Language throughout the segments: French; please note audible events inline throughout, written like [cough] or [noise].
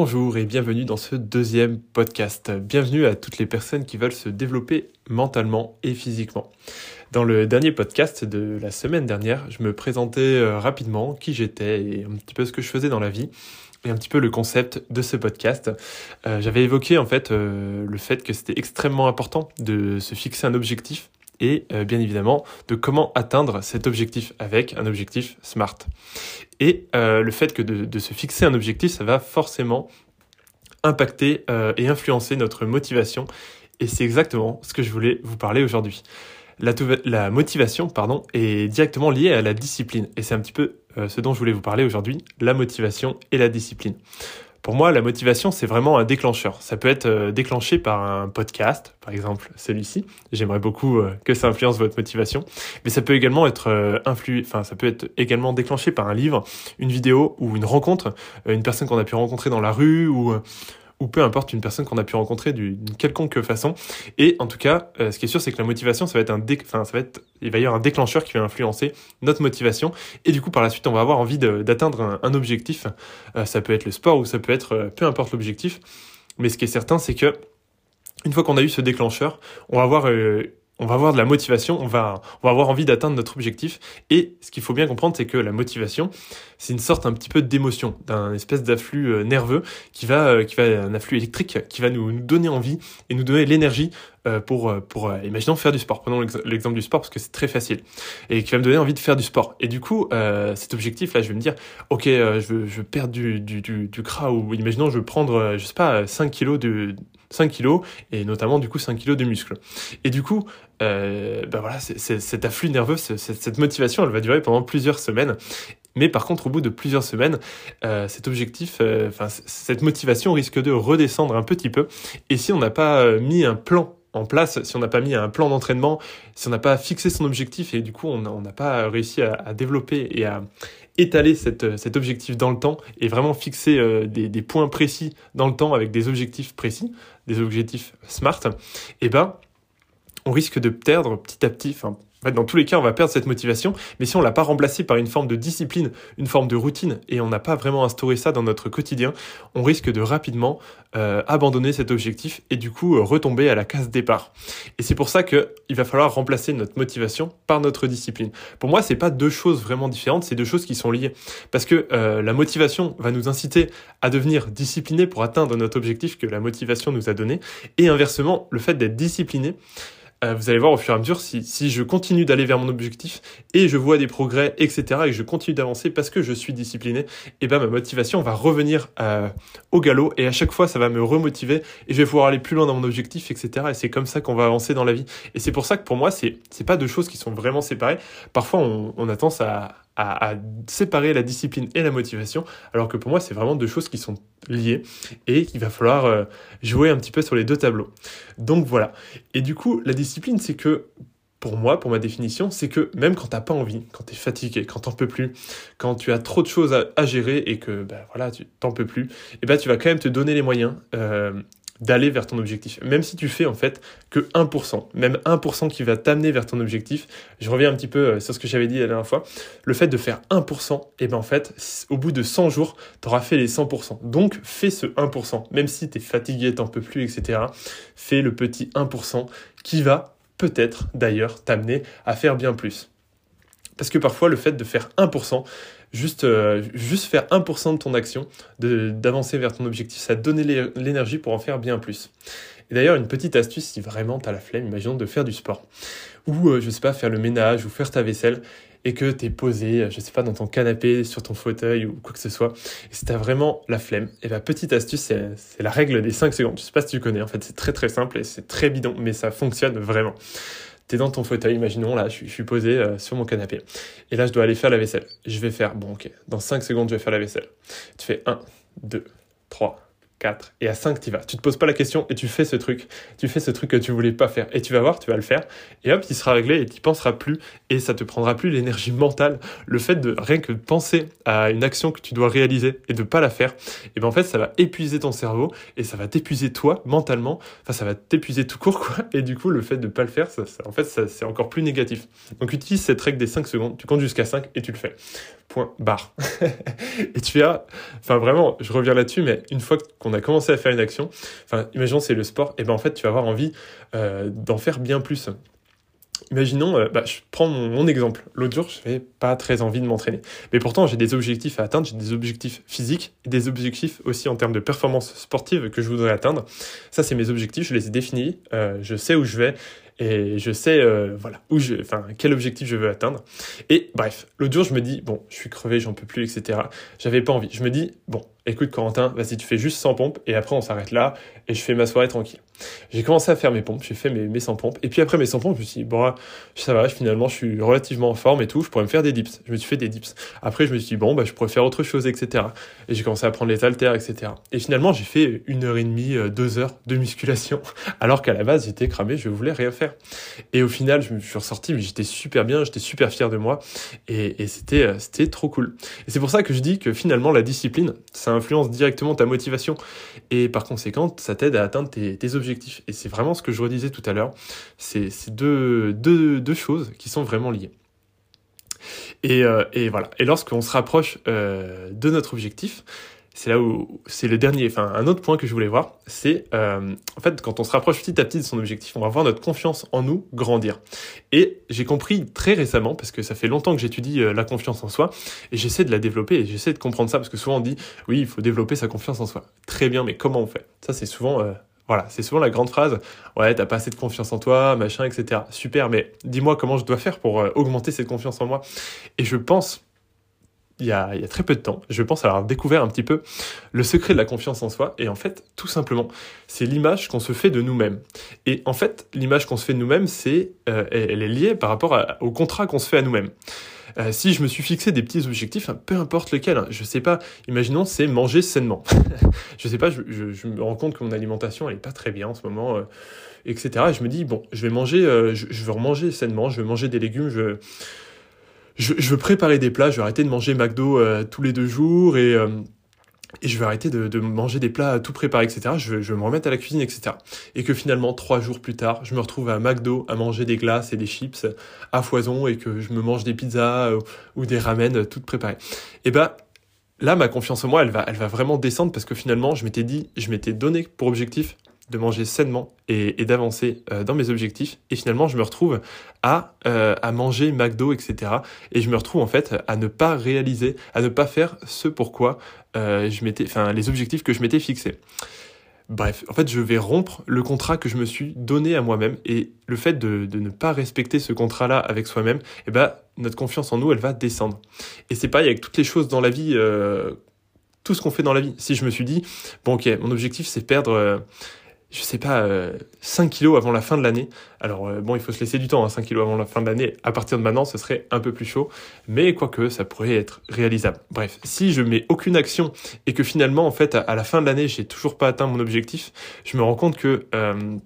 Bonjour et bienvenue dans ce deuxième podcast. Bienvenue à toutes les personnes qui veulent se développer mentalement et physiquement. Dans le dernier podcast de la semaine dernière, je me présentais euh, rapidement qui j'étais et un petit peu ce que je faisais dans la vie et un petit peu le concept de ce podcast. Euh, j'avais évoqué en fait euh, le fait que c'était extrêmement important de se fixer un objectif et euh, bien évidemment de comment atteindre cet objectif avec un objectif SMART. Et euh, le fait que de, se fixer un objectif, ça va forcément impacter euh, et influencer notre motivation. Et c'est exactement ce que je voulais vous parler aujourd'hui. La, motivation pardon, est directement liée à la discipline. Et c'est un petit peu ce dont je voulais vous parler aujourd'hui, la motivation et la discipline. Pour moi, la motivation, c'est vraiment un déclencheur. Ça peut être euh, déclenché par un podcast, par exemple celui-ci. J'aimerais beaucoup euh, que ça influence votre motivation. Mais ça peut également être euh, enfin, ça peut être également déclenché par un livre, une vidéo ou une rencontre, une personne qu'on a pu rencontrer dans la rue ou ou peu importe une personne qu'on a pu rencontrer d'une quelconque façon. Et en tout cas, euh, ce qui est sûr, c'est que la motivation, ça va être un dé... ça va être, il va y avoir un déclencheur qui va influencer notre motivation. Et du coup, par la suite, on va avoir envie d'atteindre un, objectif. Euh, ça peut être le sport ou ça peut être euh, peu importe l'objectif. Mais ce qui est certain, c'est que une fois qu'on a eu ce déclencheur, on va avoir on va avoir de la motivation, on va, on va avoir envie d'atteindre notre objectif. Et ce qu'il faut bien comprendre, c'est que la motivation, c'est une sorte un petit peu d'émotion, d'un espèce d'afflux euh, nerveux qui va, euh, qui va, un afflux électrique qui va nous, nous donner envie et nous donner l'énergie pour, pour, imaginons faire du sport. Prenons l'exemple du sport parce que c'est très facile et qui va me donner envie de faire du sport. Et du coup, euh, cet objectif-là, je vais me dire, ok, euh, je veux, je veux perdre du, du, du, du ou imaginons, je veux prendre, je sais pas, 5 kilos de 5 kilos et notamment du coup 5 kilos de muscles. Et du coup, euh, ben voilà, c'est, cet afflux nerveux, cette motivation, elle va durer pendant plusieurs semaines. Mais par contre, au bout de plusieurs semaines, euh, cet objectif, euh, cette motivation risque de redescendre un petit peu. Et si on n'a pas euh, mis un plan en place, si on n'a pas mis un plan d'entraînement, si on n'a pas fixé son objectif et du coup on n'a pas réussi à, développer et à étaler cet objectif dans le temps et vraiment fixer euh, des, points précis dans le temps avec des objectifs précis, des objectifs smart, eh ben on risque de perdre petit à petit, en fait, dans tous les cas, on va perdre cette motivation, mais si on l'a pas remplacée par une forme de discipline, une forme de routine, et on n'a pas vraiment instauré ça dans notre quotidien, on risque de rapidement euh, abandonner cet objectif et du coup euh, retomber à la case départ. Et c'est pour ça que il va falloir remplacer notre motivation par notre discipline. Pour moi, c'est pas deux choses vraiment différentes, c'est deux choses qui sont liées, parce que euh, la motivation va nous inciter à devenir discipliné pour atteindre notre objectif que la motivation nous a donné, et inversement, le fait d'être discipliné euh, vous allez voir au fur et à mesure si, si je continue d'aller vers mon objectif et je vois des progrès, etc., et je continue d'avancer parce que je suis discipliné, et eh ben ma motivation va revenir euh, au galop et à chaque fois ça va me remotiver et je vais pouvoir aller plus loin dans mon objectif, etc. Et c'est comme ça qu'on va avancer dans la vie. Et c'est pour ça que pour moi, c'est c'est pas deux choses qui sont vraiment séparées. Parfois, on, on a tendance à, séparer la discipline et la motivation, alors que pour moi, c'est vraiment deux choses qui sont liées et qu'il va falloir euh, jouer un petit peu sur les deux tableaux. Donc voilà. Et du coup, la discipline, c'est que pour moi, pour ma définition, c'est que même quand t'as pas envie, quand t'es fatigué, quand t'en peux plus, quand tu as trop de choses à, à gérer et que ben voilà, tu t'en peux plus, et eh ben tu vas quand même te donner les moyens euh, d'aller vers ton objectif. Même si tu fais en fait que 1%, même 1% qui va t'amener vers ton objectif. Je reviens un petit peu euh, sur ce que j'avais dit la dernière fois. Le fait de faire 1%, et ben en fait, au bout de 100 jours, tu auras fait les 100%. Donc fais ce 1%, même si tu es fatigué, t'en peux plus, etc. Fais le petit 1% qui va peut-être d'ailleurs t'amener à faire bien plus. Parce que parfois, le fait de faire 1%, juste, euh, juste faire 1% de ton action, d'avancer vers ton objectif, ça te donne l'énergie pour en faire bien plus. Et d'ailleurs, une petite astuce, si vraiment tu as la flemme, imaginons de faire du sport, ou euh, je sais pas, faire le ménage, ou faire ta vaisselle, et que tu es posé, euh, je sais pas, dans ton canapé, sur ton fauteuil, ou quoi que ce soit, et si tu as vraiment la flemme, et bah petite astuce, c'est la règle des 5 secondes. Je sais pas si tu connais, en fait, c'est très très simple, et c'est très bidon, mais ça fonctionne vraiment t'es dans ton fauteuil, imaginons, là, je, suis posé euh, sur mon canapé. Et là, je dois aller faire la vaisselle. Je vais faire, bon, ok, dans 5 secondes, je vais faire la vaisselle. Tu fais 1, 2, 3, 4 et à 5 tu vas. Tu te poses pas la question et tu fais ce truc. Tu fais ce truc que tu voulais pas faire et tu vas voir, tu vas le faire et hop, il sera réglé et tu penseras plus et ça te prendra plus l'énergie mentale, le fait de rien que penser à une action que tu dois réaliser et de pas la faire. Et ben en fait, ça va épuiser ton cerveau et ça va t'épuiser toi mentalement. Enfin, ça va t'épuiser tout court quoi. Et du coup, le fait de pas le faire, ça, en fait, ça, c'est encore plus négatif. Donc utilise cette règle des 5 secondes, tu comptes jusqu'à 5 et tu le fais. Point barre. [laughs] et tu as enfin vraiment, je reviens là-dessus mais une fois qu'on a commencé à faire une action, enfin, imaginons c'est le sport, et ben en fait, tu vas avoir envie euh, d'en faire bien plus. Imaginons, euh, bah, je prends mon, exemple. L'autre jour, je n'avais pas très envie de m'entraîner. Mais pourtant, j'ai des objectifs à atteindre, j'ai des objectifs physiques et des objectifs aussi en termes de performance sportive que je voudrais atteindre. Ça, c'est mes objectifs, je les ai définis, euh, je sais où je vais et je sais voilà où je enfin quel objectif je veux atteindre et bref l'autre jour je me dis bon je suis crevé j'en peux plus etc j'avais pas envie je me dis bon écoute Corentin, vas-y, tu fais juste 100 pompes et après on s'arrête là et je fais ma soirée tranquille. J'ai commencé à faire mes pompes, j'ai fait mes, mes 100 pompes et puis après mes 100 pompes, je me suis dit, bon, ça va, finalement je suis relativement en forme et tout, je pourrais me faire des dips. Je me suis fait des dips. Après je me suis dit, bon, bah, je pourrais faire autre chose, etc. Et j'ai commencé à prendre les haltères, etc. Et finalement j'ai fait une heure et demie, euh, deux heures de musculation [laughs] alors qu'à la base j'étais cramé, je voulais rien faire. Et au final, je me suis ressorti, mais j'étais super bien, j'étais super fier de moi et, c'était, euh, c'était trop cool. Et c'est pour ça que je dis que finalement la discipline, ça influence directement ta motivation et par conséquent, ça t'aide à atteindre tes, objectifs. Et c'est vraiment ce que je redisais tout à l'heure. C'est deux, deux, deux choses qui sont vraiment liées. Et, euh, et, voilà. Et lorsqu'on se rapproche euh, de notre objectif, c'est là où c'est le dernier, enfin un autre point que je voulais voir, c'est euh, en fait quand on se rapproche petit à petit de son objectif, on va voir notre confiance en nous grandir. Et j'ai compris très récemment, parce que ça fait longtemps que j'étudie euh, la confiance en soi, et j'essaie de la développer, et j'essaie de comprendre ça, parce que souvent on dit, oui, il faut développer sa confiance en soi. Très bien, mais comment on fait? Ça c'est souvent... Euh, voilà, c'est souvent la grande phrase. Ouais, t'as pas assez de confiance en toi, machin, etc. Super, mais dis-moi comment je dois faire pour augmenter cette confiance en moi. Et je pense il y, a, très peu de temps, je pense avoir découvert un petit peu le secret de la confiance en soi. Et en fait, tout simplement, c'est l'image qu'on se fait de nous-mêmes. Et en fait, l'image qu'on se fait de nous-mêmes, c'est, euh, elle est liée par rapport au contrat qu'on se fait à nous-mêmes. Euh, si je me suis fixé des petits objectifs, hein, peu importe lequel, hein, je sais pas, imaginons c'est manger sainement. [laughs] je sais pas, je, me rends compte que mon alimentation elle est pas très bien en ce moment, euh, etc. Et je me dis bon, je vais manger, je, je, veux remanger sainement, je vais manger des légumes, je je, je, veux préparer des plats, je vais arrêter de manger McDo euh, tous les deux jours et, euh, et je vais arrêter de, de, manger des plats tout préparés, etc. Je vais, je vais me remettre à la cuisine, etc. Et que finalement, trois jours plus tard, je me retrouve à McDo à manger des glaces et des chips à foison et que je me mange des pizzas euh, ou des ramen toutes préparées. Et ben là, ma confiance en moi, elle va, elle va vraiment descendre parce que finalement, je m'étais dit, je m'étais donné pour objectif de manger sainement et, d'avancer euh, dans mes objectifs. Et finalement, je me retrouve à, euh, à manger McDo, etc. Et je me retrouve en fait à ne pas réaliser, à ne pas faire ce pourquoi euh, je m'étais, enfin, les objectifs que je m'étais fixés. Bref, en fait, je vais rompre le contrat que je me suis donné à moi-même et le fait de, de, ne pas respecter ce contrat-là avec soi-même, eh ben, notre confiance en nous, elle va descendre. Et c'est pareil avec toutes les choses dans la vie, euh, tout ce qu'on fait dans la vie. Si je me suis dit, bon, ok, mon objectif, c'est perdre, je sais pas, 5 euh, kilos avant la fin de l'année. Alors euh, bon, il faut se laisser du temps, hein, 5 kilos avant la fin de l'année. À partir de maintenant, ce serait un peu plus chaud, mais quoique, ça pourrait être réalisable. Bref, si je mets aucune action et que finalement, en fait, à, la fin de l'année, j'ai toujours pas atteint mon objectif, je me rends compte que euh,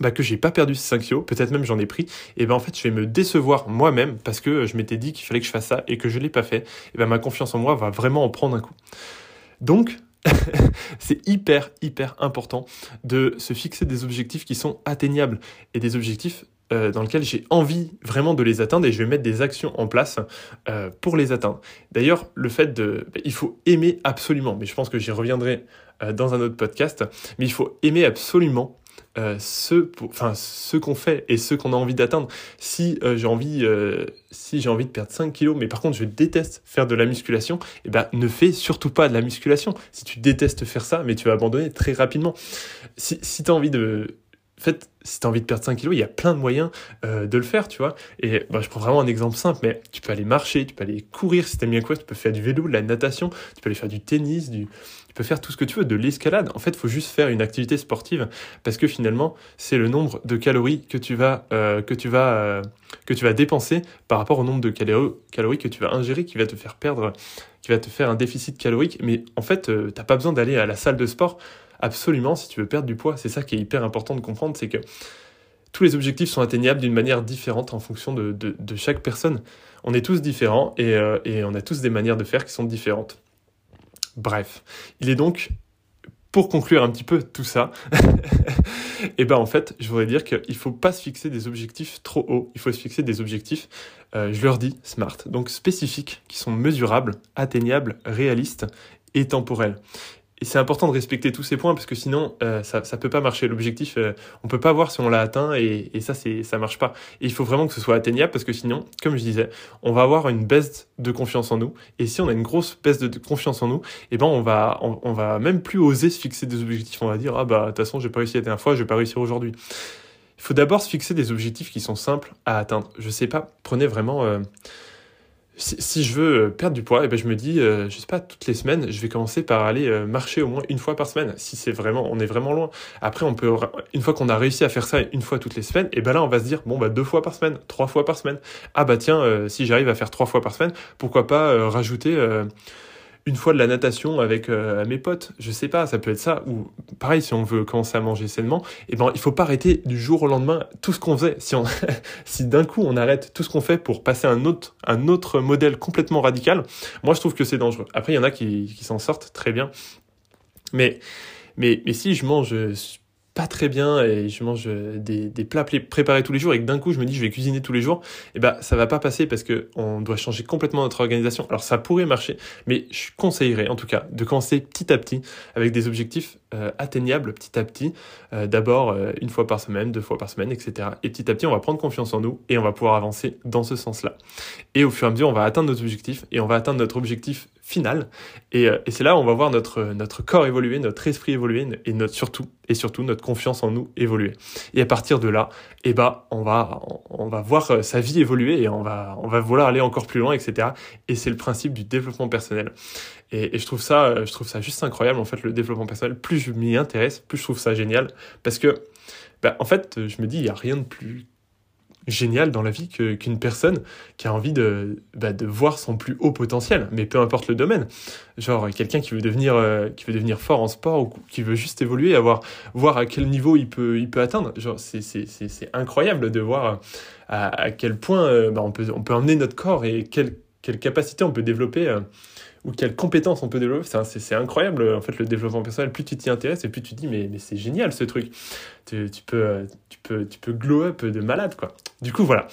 bah que j'ai pas perdu ces 5 kilos, peut-être même j'en ai pris, et ben en fait je vais me décevoir moi-même parce que je m'étais dit qu'il fallait que je fasse ça et que je l'ai pas fait, et ben ma confiance en moi va vraiment en prendre un coup. Donc [laughs] c'est hyper, hyper important de se fixer des objectifs qui sont atteignables et des objectifs euh, dans lesquels j'ai envie vraiment de les atteindre et je vais mettre des actions en place euh, pour les atteindre. D'ailleurs, le fait de... Bah, il faut aimer absolument, mais je pense que j'y reviendrai euh, dans un autre podcast, mais il faut aimer absolument euh, ce, ce qu'on fait et ce qu'on a envie d'atteindre. Si euh, j'ai envie, euh, si envie de perdre 5 kilos, mais par contre je déteste faire de la musculation, eh ben ne fais surtout pas de la musculation. Si tu détestes faire ça, mais tu vas abandonner très rapidement. Si, si tu as envie de fait, si tu as envie de perdre 5 kilos, il y a plein de moyens euh, de le faire, tu vois. Et bah, je prends vraiment un exemple simple, mais tu peux aller marcher, tu peux aller courir si t'aimes bien quoi, tu peux faire du vélo, de la natation, tu peux aller faire du tennis, tu peux faire tout ce que tu veux, de l'escalade. En fait, il faut juste faire une activité sportive parce que finalement, c'est le nombre de calories que tu vas, euh, euh, que tu vas dépenser par rapport au nombre de calories que tu vas ingérer qui va te faire perdre, qui va te faire un déficit calorique. Mais en fait, t'as pas besoin d'aller à la salle de sport absolument si tu veux perdre du poids. C'est ça qui est hyper important de comprendre, c'est que tous les objectifs sont atteignables d'une manière différente en fonction de, chaque personne. On est tous différents euh, et, on a tous des manières de faire qui sont différentes. Bref, il est donc, pour conclure un petit peu tout ça, et [laughs] eh ben en fait, je voudrais dire qu'il faut pas se fixer des objectifs trop hauts, il faut se fixer des objectifs, euh, je leur dis smart, donc spécifiques, qui sont mesurables, atteignables, réalistes et temporels. Et c'est important de respecter tous ces points parce que sinon, euh, ça ne peut pas marcher. L'objectif, euh, on peut pas voir si on l'a atteint et, et ça, c'est ça marche pas. Et il faut vraiment que ce soit atteignable parce que sinon, comme je disais, on va avoir une baisse de confiance en nous. Et si on a une grosse baisse de confiance en nous, eh ben on va, on, va même plus oser se fixer des objectifs. On va dire ah bah de toute façon, j'ai pas réussi la dernière fois, je vais pas réussir aujourd'hui. Il faut d'abord se fixer des objectifs qui sont simples à atteindre. Je sais pas, prenez vraiment. Euh, si, je veux euh, perdre du poids, et eh ben je me dis, euh, je sais pas, toutes les semaines, je vais commencer par aller euh, marcher au moins une fois par semaine. Si c'est vraiment, on est vraiment loin. Après, on peut, une fois qu'on a réussi à faire ça une fois toutes les semaines, et eh ben là, on va se dire, bon bah deux fois par semaine, trois fois par semaine. Ah bah tiens, si j'arrive à faire trois fois par semaine, pourquoi pas rajouter une fois de la natation avec euh, mes potes, je sais pas, ça peut être ça. Ou pareil, si on veut commencer à manger sainement, eh ben il faut pas arrêter du jour au lendemain tout ce qu'on faisait. Si on, [laughs] si d'un coup on arrête tout ce qu'on fait pour passer à un autre, un autre modèle complètement radical, moi je trouve que c'est dangereux. Après il y en a qui, qui s'en sortent très bien, mais mais mais si je mange pas très bien et je mange euh, des, des, plats préparés tous les jours et que d'un coup je me dis je vais cuisiner tous les jours, et eh ben ça va pas passer parce que on doit changer complètement notre organisation. Alors ça pourrait marcher, mais je conseillerais en tout cas de commencer petit à petit avec des objectifs euh, atteignables petit à petit. Euh, d'abord une fois par semaine, deux fois par semaine, etc. Et petit à petit on va prendre confiance en nous et on va pouvoir avancer dans ce sens-là. Et au fur et à mesure on va atteindre nos objectifs et on va atteindre notre objectif final. Et, et c'est là où on va voir notre, notre corps évoluer, notre esprit évoluer et notre, surtout, et surtout notre confiance en nous évoluer. Et à partir de là, eh ben, on va, va voir euh, sa vie évoluer et on va, on va vouloir aller encore plus loin, etc. Et c'est le principe du développement personnel. Et, je trouve ça, euh, je trouve ça juste incroyable, en fait, le développement personnel. Plus je m'y intéresse, plus je trouve ça génial. Parce que, ben, en fait, je me dis, il n'y a rien de plus génial dans la vie qu'une personne qui a envie de, bah, de voir son plus haut potentiel, mais peu importe le domaine. Genre quelqu'un qui veut devenir euh, qui veut devenir fort en sport ou qui veut juste évoluer, avoir voir à quel niveau il peut il peut atteindre. Genre c'est c'est incroyable de voir à, à quel point euh, bah, on peut on peut emmener notre corps et quelle quelle capacité on peut développer. Euh, ou quelles compétences on peut développer. C'est incroyable, en fait, le développement personnel. Plus tu t'y intéresses et plus tu te dis, mais, c'est génial ce truc. Tu, peux, tu, peux, tu peux glow up de malade, quoi. Du coup, voilà.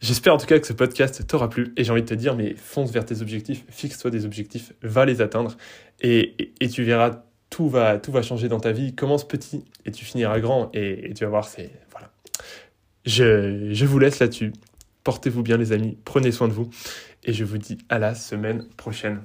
J'espère en tout cas que ce podcast t'aura plu et j'ai envie de te dire, mais fonce vers tes objectifs, fixe-toi des objectifs, va les atteindre et, et, tu verras, tout va, tout va changer dans ta vie. Commence petit et tu finiras grand et, et tu vas voir, c'est. Voilà. Je, je vous laisse là-dessus. Portez-vous bien, les amis. Prenez soin de vous et je vous dis à la semaine prochaine.